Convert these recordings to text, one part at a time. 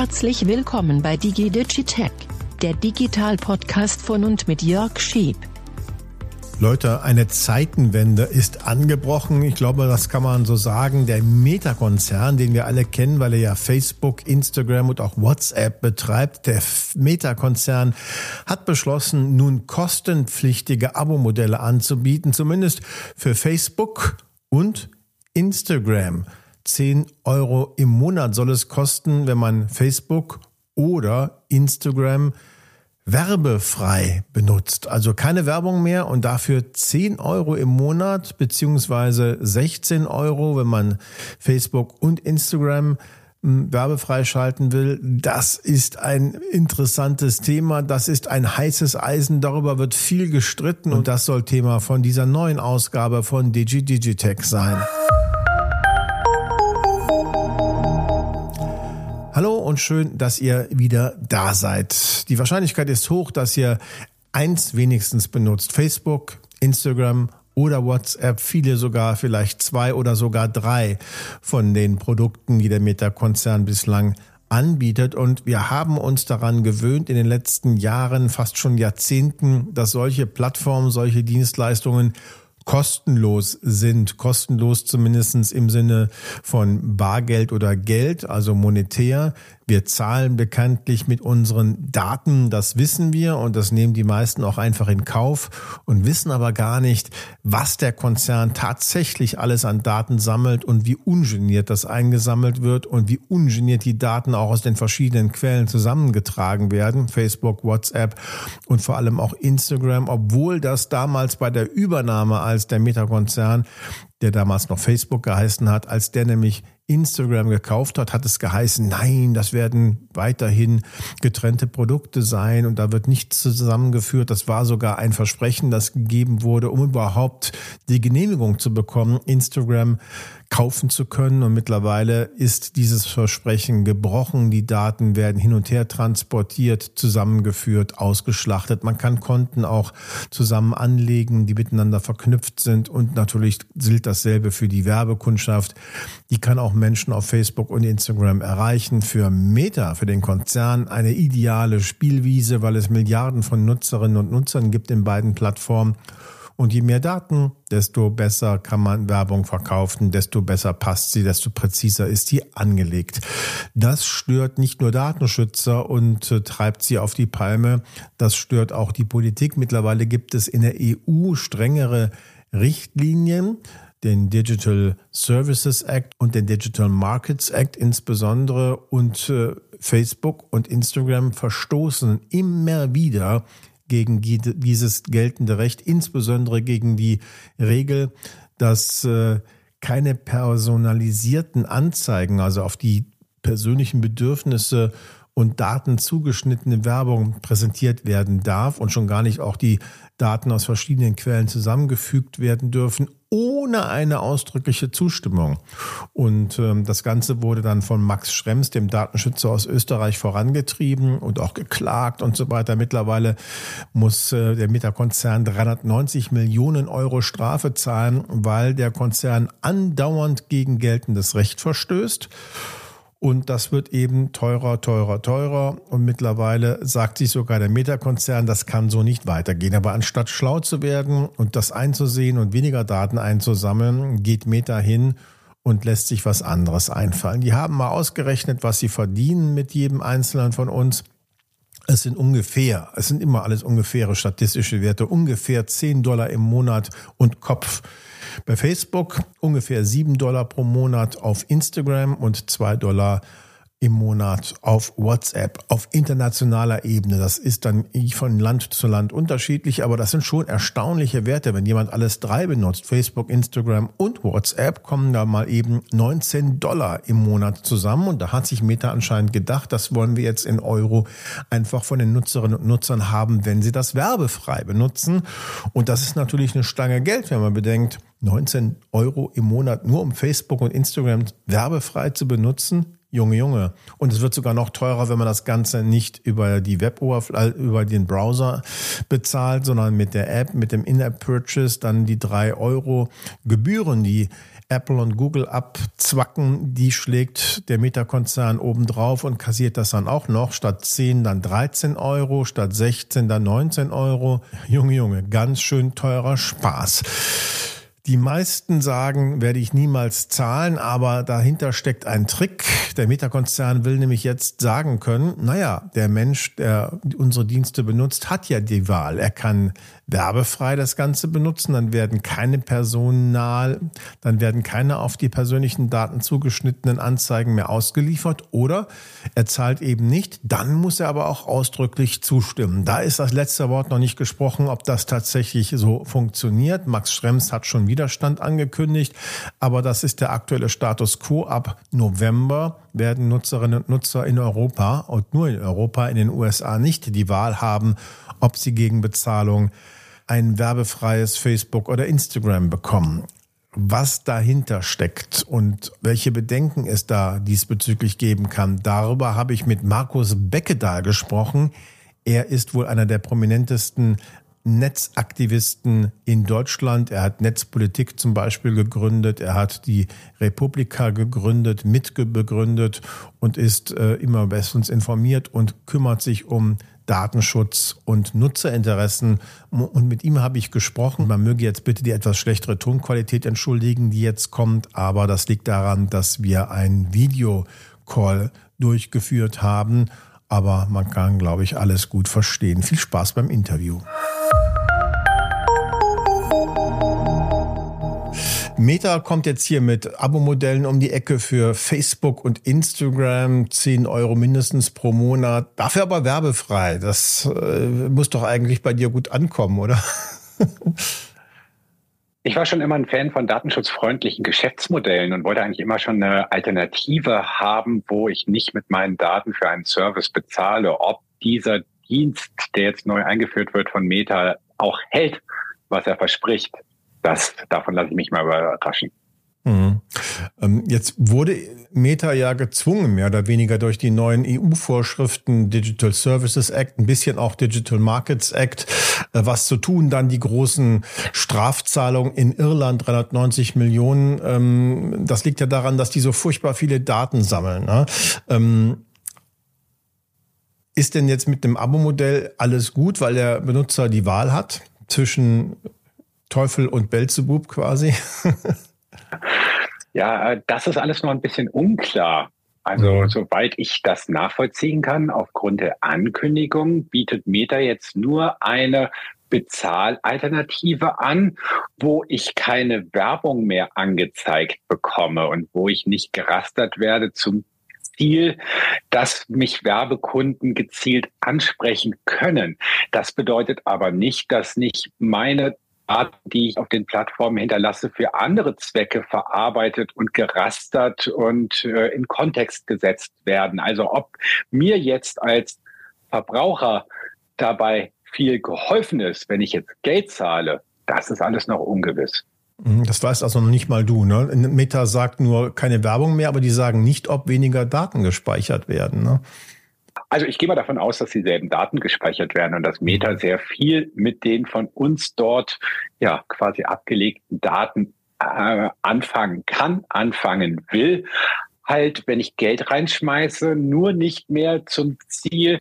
Herzlich willkommen bei DigiDigitech, der Digital-Podcast von und mit Jörg Schieb. Leute, eine Zeitenwende ist angebrochen. Ich glaube, das kann man so sagen. Der Meta-Konzern, den wir alle kennen, weil er ja Facebook, Instagram und auch WhatsApp betreibt, der Meta-Konzern hat beschlossen, nun kostenpflichtige Abo-Modelle anzubieten, zumindest für Facebook und Instagram. 10 Euro im Monat soll es kosten, wenn man Facebook oder Instagram werbefrei benutzt. Also keine Werbung mehr und dafür 10 Euro im Monat beziehungsweise 16 Euro, wenn man Facebook und Instagram hm, werbefrei schalten will. Das ist ein interessantes Thema. Das ist ein heißes Eisen. Darüber wird viel gestritten und das soll Thema von dieser neuen Ausgabe von Digi Digitech sein. Und schön, dass ihr wieder da seid. Die Wahrscheinlichkeit ist hoch, dass ihr eins wenigstens benutzt. Facebook, Instagram oder WhatsApp, viele sogar vielleicht zwei oder sogar drei von den Produkten, die der Meta-Konzern bislang anbietet. Und wir haben uns daran gewöhnt in den letzten Jahren, fast schon Jahrzehnten, dass solche Plattformen, solche Dienstleistungen kostenlos sind, kostenlos zumindestens im Sinne von Bargeld oder Geld, also monetär. Wir zahlen bekanntlich mit unseren Daten, das wissen wir und das nehmen die meisten auch einfach in Kauf und wissen aber gar nicht, was der Konzern tatsächlich alles an Daten sammelt und wie ungeniert das eingesammelt wird und wie ungeniert die Daten auch aus den verschiedenen Quellen zusammengetragen werden. Facebook, WhatsApp und vor allem auch Instagram, obwohl das damals bei der Übernahme als der Meta-Konzern der damals noch Facebook geheißen hat, als der nämlich Instagram gekauft hat, hat es geheißen, nein, das werden weiterhin getrennte Produkte sein und da wird nichts zusammengeführt. Das war sogar ein Versprechen, das gegeben wurde, um überhaupt die Genehmigung zu bekommen, Instagram kaufen zu können. Und mittlerweile ist dieses Versprechen gebrochen. Die Daten werden hin und her transportiert, zusammengeführt, ausgeschlachtet. Man kann Konten auch zusammen anlegen, die miteinander verknüpft sind. Und natürlich gilt dasselbe für die Werbekundschaft. Die kann auch Menschen auf Facebook und Instagram erreichen. Für Meta, für den Konzern, eine ideale Spielwiese, weil es Milliarden von Nutzerinnen und Nutzern gibt in beiden Plattformen. Und je mehr Daten, desto besser kann man Werbung verkaufen, desto besser passt sie, desto präziser ist sie angelegt. Das stört nicht nur Datenschützer und äh, treibt sie auf die Palme, das stört auch die Politik. Mittlerweile gibt es in der EU strengere Richtlinien, den Digital Services Act und den Digital Markets Act insbesondere und äh, Facebook und Instagram verstoßen immer wieder gegen dieses geltende Recht, insbesondere gegen die Regel, dass äh, keine personalisierten Anzeigen, also auf die persönlichen Bedürfnisse und Daten zugeschnittene Werbung präsentiert werden darf und schon gar nicht auch die Daten aus verschiedenen Quellen zusammengefügt werden dürfen, ohne eine ausdrückliche Zustimmung. Und ähm, das Ganze wurde dann von Max Schrems, dem Datenschützer aus Österreich, vorangetrieben und auch geklagt und so weiter. Mittlerweile muss äh, der Meta-Konzern 390 Millionen Euro Strafe zahlen, weil der Konzern andauernd gegen geltendes Recht verstößt. Und das wird eben teurer, teurer, teurer. Und mittlerweile sagt sich sogar der Meta-Konzern, das kann so nicht weitergehen. Aber anstatt schlau zu werden und das einzusehen und weniger Daten einzusammeln, geht Meta hin und lässt sich was anderes einfallen. Die haben mal ausgerechnet, was sie verdienen mit jedem Einzelnen von uns. Es sind ungefähr, es sind immer alles ungefähre statistische Werte, ungefähr 10 Dollar im Monat und Kopf. Bei Facebook ungefähr 7 Dollar pro Monat, auf Instagram und 2 Dollar im Monat auf WhatsApp auf internationaler Ebene. Das ist dann von Land zu Land unterschiedlich, aber das sind schon erstaunliche Werte. Wenn jemand alles drei benutzt, Facebook, Instagram und WhatsApp, kommen da mal eben 19 Dollar im Monat zusammen. Und da hat sich Meta anscheinend gedacht, das wollen wir jetzt in Euro einfach von den Nutzerinnen und Nutzern haben, wenn sie das werbefrei benutzen. Und das ist natürlich eine Stange Geld, wenn man bedenkt, 19 Euro im Monat nur um Facebook und Instagram werbefrei zu benutzen Junge, Junge. Und es wird sogar noch teurer, wenn man das Ganze nicht über die Web-Oberfläche, über den Browser bezahlt, sondern mit der App, mit dem In-App-Purchase, dann die drei Euro Gebühren, die Apple und Google abzwacken, die schlägt der Meta-Konzern obendrauf und kassiert das dann auch noch. Statt 10 dann 13 Euro, statt 16 dann 19 Euro. Junge, Junge, ganz schön teurer Spaß. Die meisten sagen, werde ich niemals zahlen, aber dahinter steckt ein Trick. Der Meta-Konzern will nämlich jetzt sagen können, naja, der Mensch, der unsere Dienste benutzt, hat ja die Wahl. Er kann werbefrei das Ganze benutzen, dann werden keine personal, dann werden keine auf die persönlichen Daten zugeschnittenen Anzeigen mehr ausgeliefert oder er zahlt eben nicht, dann muss er aber auch ausdrücklich zustimmen. Da ist das letzte Wort noch nicht gesprochen, ob das tatsächlich so funktioniert. Max Schrems hat schon Widerstand angekündigt, aber das ist der aktuelle Status quo. Ab November werden Nutzerinnen und Nutzer in Europa und nur in Europa, in den USA nicht die Wahl haben, ob sie gegen Bezahlung ein werbefreies Facebook oder Instagram bekommen. Was dahinter steckt und welche Bedenken es da diesbezüglich geben kann, darüber habe ich mit Markus Beckedahl gesprochen. Er ist wohl einer der prominentesten Netzaktivisten in Deutschland. Er hat Netzpolitik zum Beispiel gegründet. Er hat die Republika gegründet, mitbegründet und ist äh, immer bestens informiert und kümmert sich um Datenschutz und Nutzerinteressen. Und mit ihm habe ich gesprochen. Man möge jetzt bitte die etwas schlechtere Tonqualität entschuldigen, die jetzt kommt. Aber das liegt daran, dass wir einen Videocall durchgeführt haben. Aber man kann, glaube ich, alles gut verstehen. Viel Spaß beim Interview. Meta kommt jetzt hier mit Abo-Modellen um die Ecke für Facebook und Instagram. 10 Euro mindestens pro Monat. Dafür aber werbefrei. Das äh, muss doch eigentlich bei dir gut ankommen, oder? Ich war schon immer ein Fan von datenschutzfreundlichen Geschäftsmodellen und wollte eigentlich immer schon eine Alternative haben, wo ich nicht mit meinen Daten für einen Service bezahle. Ob dieser Dienst, der jetzt neu eingeführt wird von Meta, auch hält, was er verspricht das, davon lasse ich mich mal überraschen. Mhm. Ähm, jetzt wurde Meta ja gezwungen, mehr oder weniger durch die neuen EU-Vorschriften Digital Services Act, ein bisschen auch Digital Markets Act, äh, was zu tun. Dann die großen Strafzahlungen in Irland, 390 Millionen. Ähm, das liegt ja daran, dass die so furchtbar viele Daten sammeln. Ne? Ähm, ist denn jetzt mit dem Abo-Modell alles gut, weil der Benutzer die Wahl hat zwischen Teufel und Belzebub quasi? ja, äh, das ist alles noch ein bisschen unklar. Also soweit ich das nachvollziehen kann, aufgrund der Ankündigung bietet Meta jetzt nur eine Bezahlalternative an, wo ich keine Werbung mehr angezeigt bekomme und wo ich nicht gerastert werde zum Ziel, dass mich Werbekunden gezielt ansprechen können. Das bedeutet aber nicht, dass nicht meine Daten, die ich auf den Plattformen hinterlasse, für andere Zwecke verarbeitet und gerastert und äh, in Kontext gesetzt werden. Also ob mir jetzt als Verbraucher dabei viel geholfen ist, wenn ich jetzt Geld zahle, das ist alles noch ungewiss. Mhm, das weißt also noch nicht mal du. Ne? Meta sagt nur keine Werbung mehr, aber die sagen nicht, ob weniger Daten gespeichert werden. Ne? Also ich gehe mal davon aus, dass dieselben Daten gespeichert werden und dass Meta sehr viel mit den von uns dort ja quasi abgelegten Daten äh, anfangen kann, anfangen will. Halt, wenn ich Geld reinschmeiße, nur nicht mehr zum Ziel,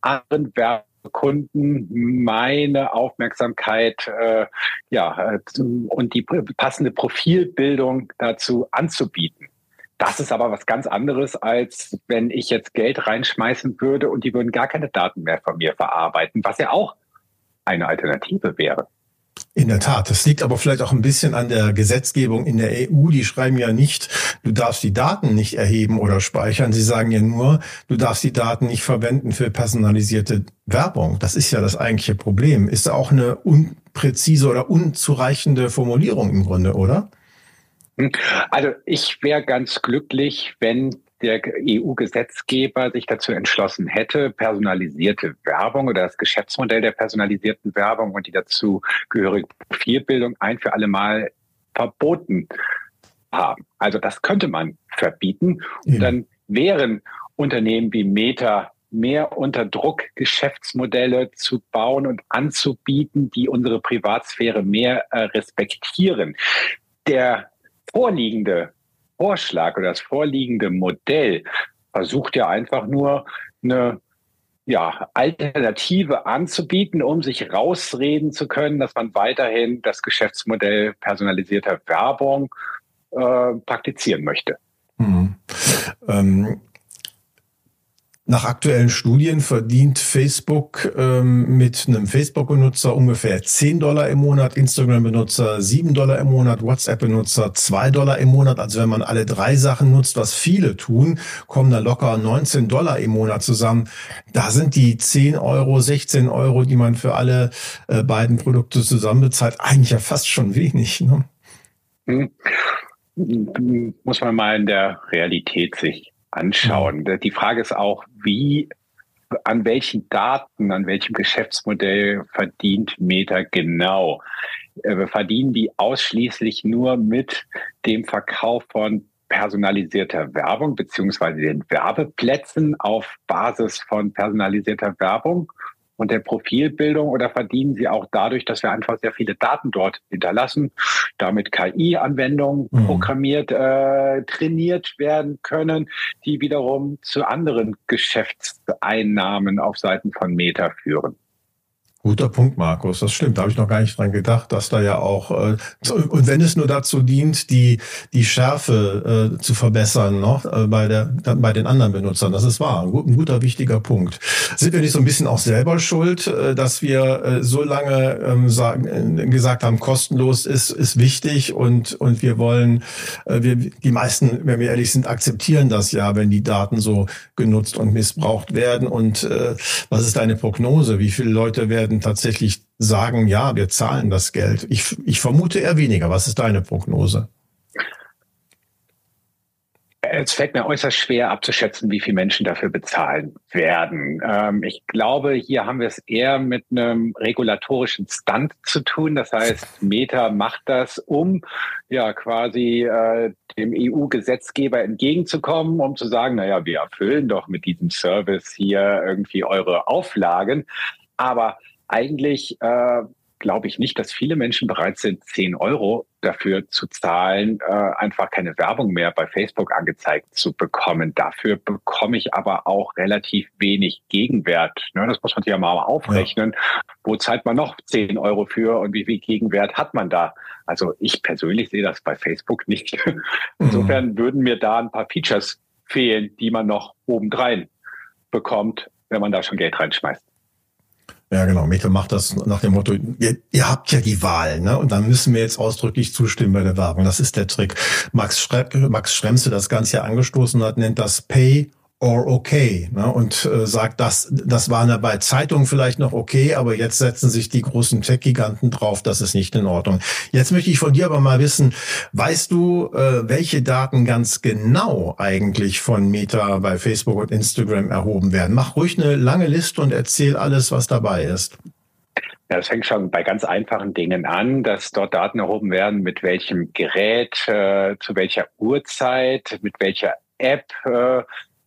anderen Werbekunden meine Aufmerksamkeit äh, ja, äh, und die passende Profilbildung dazu anzubieten. Das ist aber was ganz anderes, als wenn ich jetzt Geld reinschmeißen würde und die würden gar keine Daten mehr von mir verarbeiten, was ja auch eine Alternative wäre. In der Tat. Das liegt aber vielleicht auch ein bisschen an der Gesetzgebung in der EU. Die schreiben ja nicht, du darfst die Daten nicht erheben oder speichern. Sie sagen ja nur, du darfst die Daten nicht verwenden für personalisierte Werbung. Das ist ja das eigentliche Problem. Ist auch eine unpräzise oder unzureichende Formulierung im Grunde, oder? Also ich wäre ganz glücklich, wenn der EU-Gesetzgeber sich dazu entschlossen hätte, personalisierte Werbung oder das Geschäftsmodell der personalisierten Werbung und die dazu gehörige Profilbildung ein für alle Mal verboten haben. Also das könnte man verbieten. Und dann wären Unternehmen wie Meta mehr unter Druck, Geschäftsmodelle zu bauen und anzubieten, die unsere Privatsphäre mehr äh, respektieren. Der vorliegende Vorschlag oder das vorliegende Modell versucht ja einfach nur eine ja, Alternative anzubieten, um sich rausreden zu können, dass man weiterhin das Geschäftsmodell personalisierter Werbung äh, praktizieren möchte. Mhm. Ähm, nach aktuellen Studien verdient Facebook ähm, mit einem Facebook-Benutzer ungefähr 10 Dollar im Monat, Instagram-Benutzer 7 Dollar im Monat, WhatsApp-Benutzer 2 Dollar im Monat. Also wenn man alle drei Sachen nutzt, was viele tun, kommen da locker 19 Dollar im Monat zusammen. Da sind die 10 Euro, 16 Euro, die man für alle äh, beiden Produkte zusammen bezahlt, eigentlich ja fast schon wenig. Ne? Hm. Muss man mal in der Realität sich anschauen. Mhm. Die Frage ist auch, wie, an welchen Daten, an welchem Geschäftsmodell verdient Meta genau? Äh, verdienen die ausschließlich nur mit dem Verkauf von personalisierter Werbung beziehungsweise den Werbeplätzen auf Basis von personalisierter Werbung und der Profilbildung oder verdienen sie auch dadurch, dass wir einfach sehr viele Daten dort hinterlassen, damit KI-Anwendungen mhm. programmiert, äh, trainiert werden können, die wiederum zu anderen Geschäftseinnahmen auf Seiten von Meta führen. Guter Punkt, Markus. Das stimmt. Da habe ich noch gar nicht dran gedacht, dass da ja auch äh, und wenn es nur dazu dient, die die Schärfe äh, zu verbessern, noch äh, bei der bei den anderen Benutzern. Das ist wahr. Ein, ein, guter wichtiger Punkt. Sind wir nicht so ein bisschen auch selber schuld, äh, dass wir äh, so lange ähm, sagen, äh, gesagt haben, kostenlos ist ist wichtig und und wir wollen äh, wir die meisten, wenn wir ehrlich sind, akzeptieren das ja, wenn die Daten so genutzt und missbraucht werden. Und äh, was ist deine Prognose? Wie viele Leute werden werden tatsächlich sagen, ja, wir zahlen das Geld. Ich, ich vermute eher weniger. Was ist deine Prognose? Es fällt mir äußerst schwer abzuschätzen, wie viele Menschen dafür bezahlen werden. Ähm, ich glaube, hier haben wir es eher mit einem regulatorischen Stunt zu tun. Das heißt, Meta macht das, um ja quasi äh, dem EU-Gesetzgeber entgegenzukommen, um zu sagen, naja, wir erfüllen doch mit diesem Service hier irgendwie eure Auflagen. Aber eigentlich äh, glaube ich nicht, dass viele Menschen bereit sind, 10 Euro dafür zu zahlen, äh, einfach keine Werbung mehr bei Facebook angezeigt zu bekommen. Dafür bekomme ich aber auch relativ wenig Gegenwert. Ne, das muss man sich ja mal aufrechnen. Ja. Wo zahlt man noch 10 Euro für und wie viel Gegenwert hat man da? Also ich persönlich sehe das bei Facebook nicht. Insofern mhm. würden mir da ein paar Features fehlen, die man noch obendrein bekommt, wenn man da schon Geld reinschmeißt. Ja, genau. Meta macht das nach dem Motto, ihr, ihr habt ja die Wahl, ne? Und dann müssen wir jetzt ausdrücklich zustimmen bei der Werbung. Das ist der Trick. Max, Schre Max Schremse das Ganze ja angestoßen hat, nennt das Pay or okay ne? und äh, sagt, das, das war ne, bei Zeitungen vielleicht noch okay, aber jetzt setzen sich die großen Tech-Giganten drauf, das ist nicht in Ordnung. Jetzt möchte ich von dir aber mal wissen, weißt du, äh, welche Daten ganz genau eigentlich von Meta bei Facebook und Instagram erhoben werden? Mach ruhig eine lange Liste und erzähl alles, was dabei ist. Ja, das fängt schon bei ganz einfachen Dingen an, dass dort Daten erhoben werden, mit welchem Gerät, äh, zu welcher Uhrzeit, mit welcher App äh,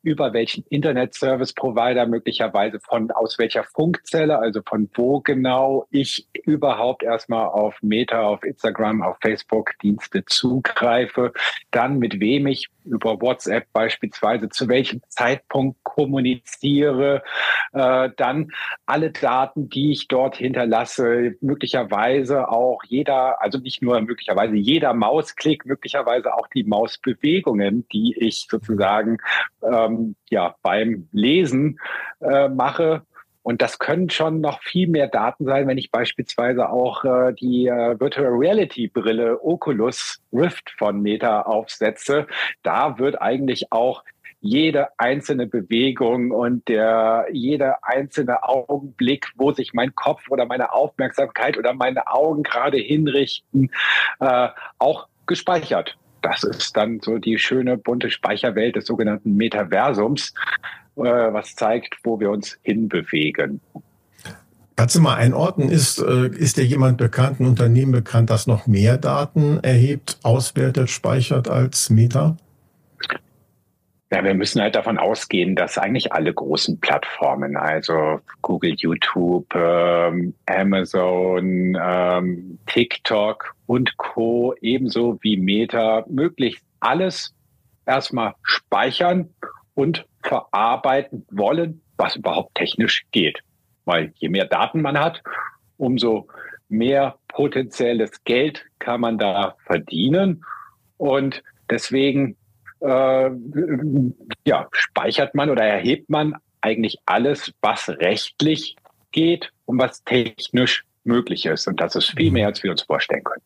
über welchen Internet-Service-Provider möglicherweise von aus welcher Funkzelle, also von wo genau ich überhaupt erstmal auf Meta, auf Instagram, auf Facebook Dienste zugreife, dann mit wem ich über WhatsApp beispielsweise zu welchem Zeitpunkt kommuniziere, äh, dann alle Daten, die ich dort hinterlasse, möglicherweise auch jeder, also nicht nur möglicherweise jeder Mausklick, möglicherweise auch die Mausbewegungen, die ich sozusagen ähm, ja beim Lesen äh, mache. Und das können schon noch viel mehr Daten sein, wenn ich beispielsweise auch äh, die äh, Virtual Reality Brille Oculus Rift von Meta aufsetze. Da wird eigentlich auch jede einzelne Bewegung und der jeder einzelne Augenblick, wo sich mein Kopf oder meine Aufmerksamkeit oder meine Augen gerade hinrichten, äh, auch gespeichert. Das ist dann so die schöne bunte Speicherwelt des sogenannten Metaversums, äh, was zeigt, wo wir uns hinbewegen. Kannst du mal einordnen, ist, äh, ist dir jemand bekannt, ein Unternehmen bekannt, das noch mehr Daten erhebt, auswertet, speichert als Meta? Ja, wir müssen halt davon ausgehen, dass eigentlich alle großen Plattformen, also Google, YouTube, ähm, Amazon, ähm, TikTok und Co. ebenso wie Meta möglichst alles erstmal speichern und verarbeiten wollen, was überhaupt technisch geht. Weil je mehr Daten man hat, umso mehr potenzielles Geld kann man da verdienen. Und deswegen äh, ja, speichert man oder erhebt man eigentlich alles, was rechtlich geht und was technisch möglich ist. Und das ist viel mehr, als wir uns vorstellen können.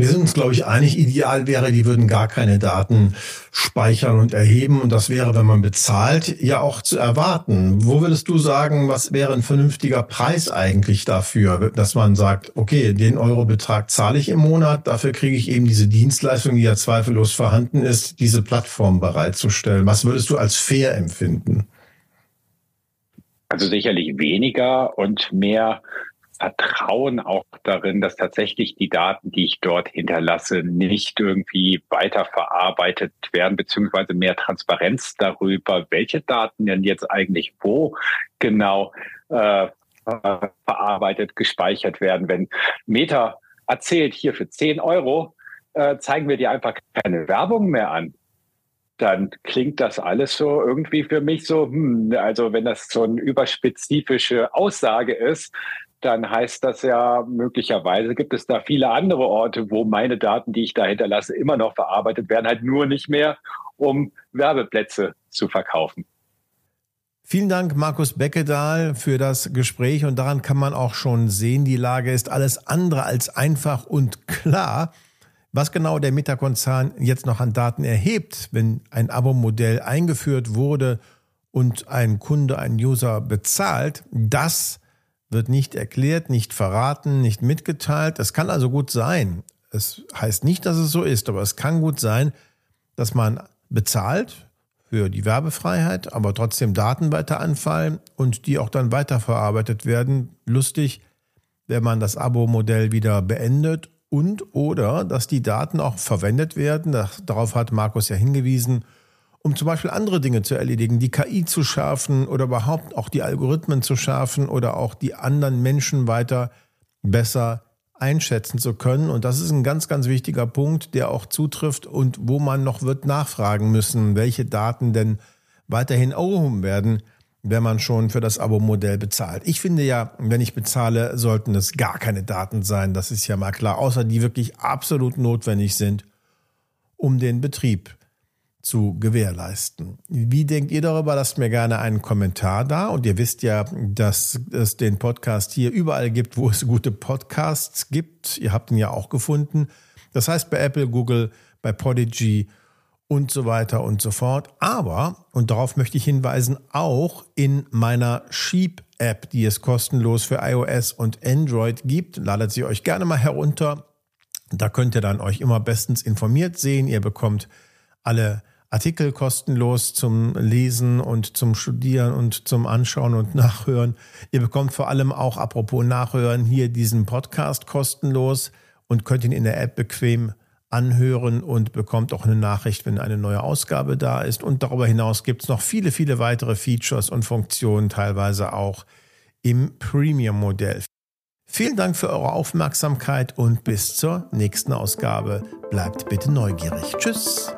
Wir sind uns, glaube ich, einig, ideal wäre, die würden gar keine Daten speichern und erheben. Und das wäre, wenn man bezahlt, ja auch zu erwarten. Wo würdest du sagen, was wäre ein vernünftiger Preis eigentlich dafür, dass man sagt, okay, den Eurobetrag zahle ich im Monat, dafür kriege ich eben diese Dienstleistung, die ja zweifellos vorhanden ist, diese Plattform bereitzustellen. Was würdest du als fair empfinden? Also sicherlich weniger und mehr Vertrauen auch darin, dass tatsächlich die Daten, die ich dort hinterlasse, nicht irgendwie weiterverarbeitet werden, beziehungsweise mehr Transparenz darüber, welche Daten denn jetzt eigentlich wo genau äh, verarbeitet, gespeichert werden. Wenn Meta erzählt, hier für 10 Euro äh, zeigen wir dir einfach keine Werbung mehr an, dann klingt das alles so irgendwie für mich so, hm, also wenn das so eine überspezifische Aussage ist, dann heißt das ja, möglicherweise gibt es da viele andere Orte, wo meine Daten, die ich da hinterlasse, immer noch verarbeitet werden, halt nur nicht mehr, um Werbeplätze zu verkaufen. Vielen Dank, Markus Beckedahl, für das Gespräch. Und daran kann man auch schon sehen, die Lage ist alles andere als einfach und klar. Was genau der Meta-Konzern jetzt noch an Daten erhebt, wenn ein Abo-Modell eingeführt wurde und ein Kunde, ein User bezahlt, das wird nicht erklärt, nicht verraten, nicht mitgeteilt. Es kann also gut sein. Es heißt nicht, dass es so ist, aber es kann gut sein, dass man bezahlt für die Werbefreiheit, aber trotzdem Daten weiter anfallen und die auch dann weiterverarbeitet werden. Lustig, wenn man das Abo-Modell wieder beendet und oder dass die Daten auch verwendet werden. darauf hat Markus ja hingewiesen um zum Beispiel andere Dinge zu erledigen, die KI zu schärfen oder überhaupt auch die Algorithmen zu schärfen oder auch die anderen Menschen weiter besser einschätzen zu können. Und das ist ein ganz, ganz wichtiger Punkt, der auch zutrifft und wo man noch wird nachfragen müssen, welche Daten denn weiterhin erhoben werden, wenn man schon für das Abo-Modell bezahlt. Ich finde ja, wenn ich bezahle, sollten es gar keine Daten sein. Das ist ja mal klar, außer die wirklich absolut notwendig sind, um den Betrieb zu gewährleisten. Wie denkt ihr darüber? Lasst mir gerne einen Kommentar da. Und ihr wisst ja, dass es den Podcast hier überall gibt, wo es gute Podcasts gibt. Ihr habt ihn ja auch gefunden. Das heißt bei Apple, Google, bei Podigy und so weiter und so fort. Aber, und darauf möchte ich hinweisen, auch in meiner Sheep-App, die es kostenlos für iOS und Android gibt. Ladet sie euch gerne mal herunter. Da könnt ihr dann euch immer bestens informiert sehen. Ihr bekommt alle Artikel kostenlos zum Lesen und zum Studieren und zum Anschauen und Nachhören. Ihr bekommt vor allem auch, apropos Nachhören, hier diesen Podcast kostenlos und könnt ihn in der App bequem anhören und bekommt auch eine Nachricht, wenn eine neue Ausgabe da ist. Und darüber hinaus gibt es noch viele, viele weitere Features und Funktionen, teilweise auch im Premium-Modell. Vielen Dank für eure Aufmerksamkeit und bis zur nächsten Ausgabe. Bleibt bitte neugierig. Tschüss.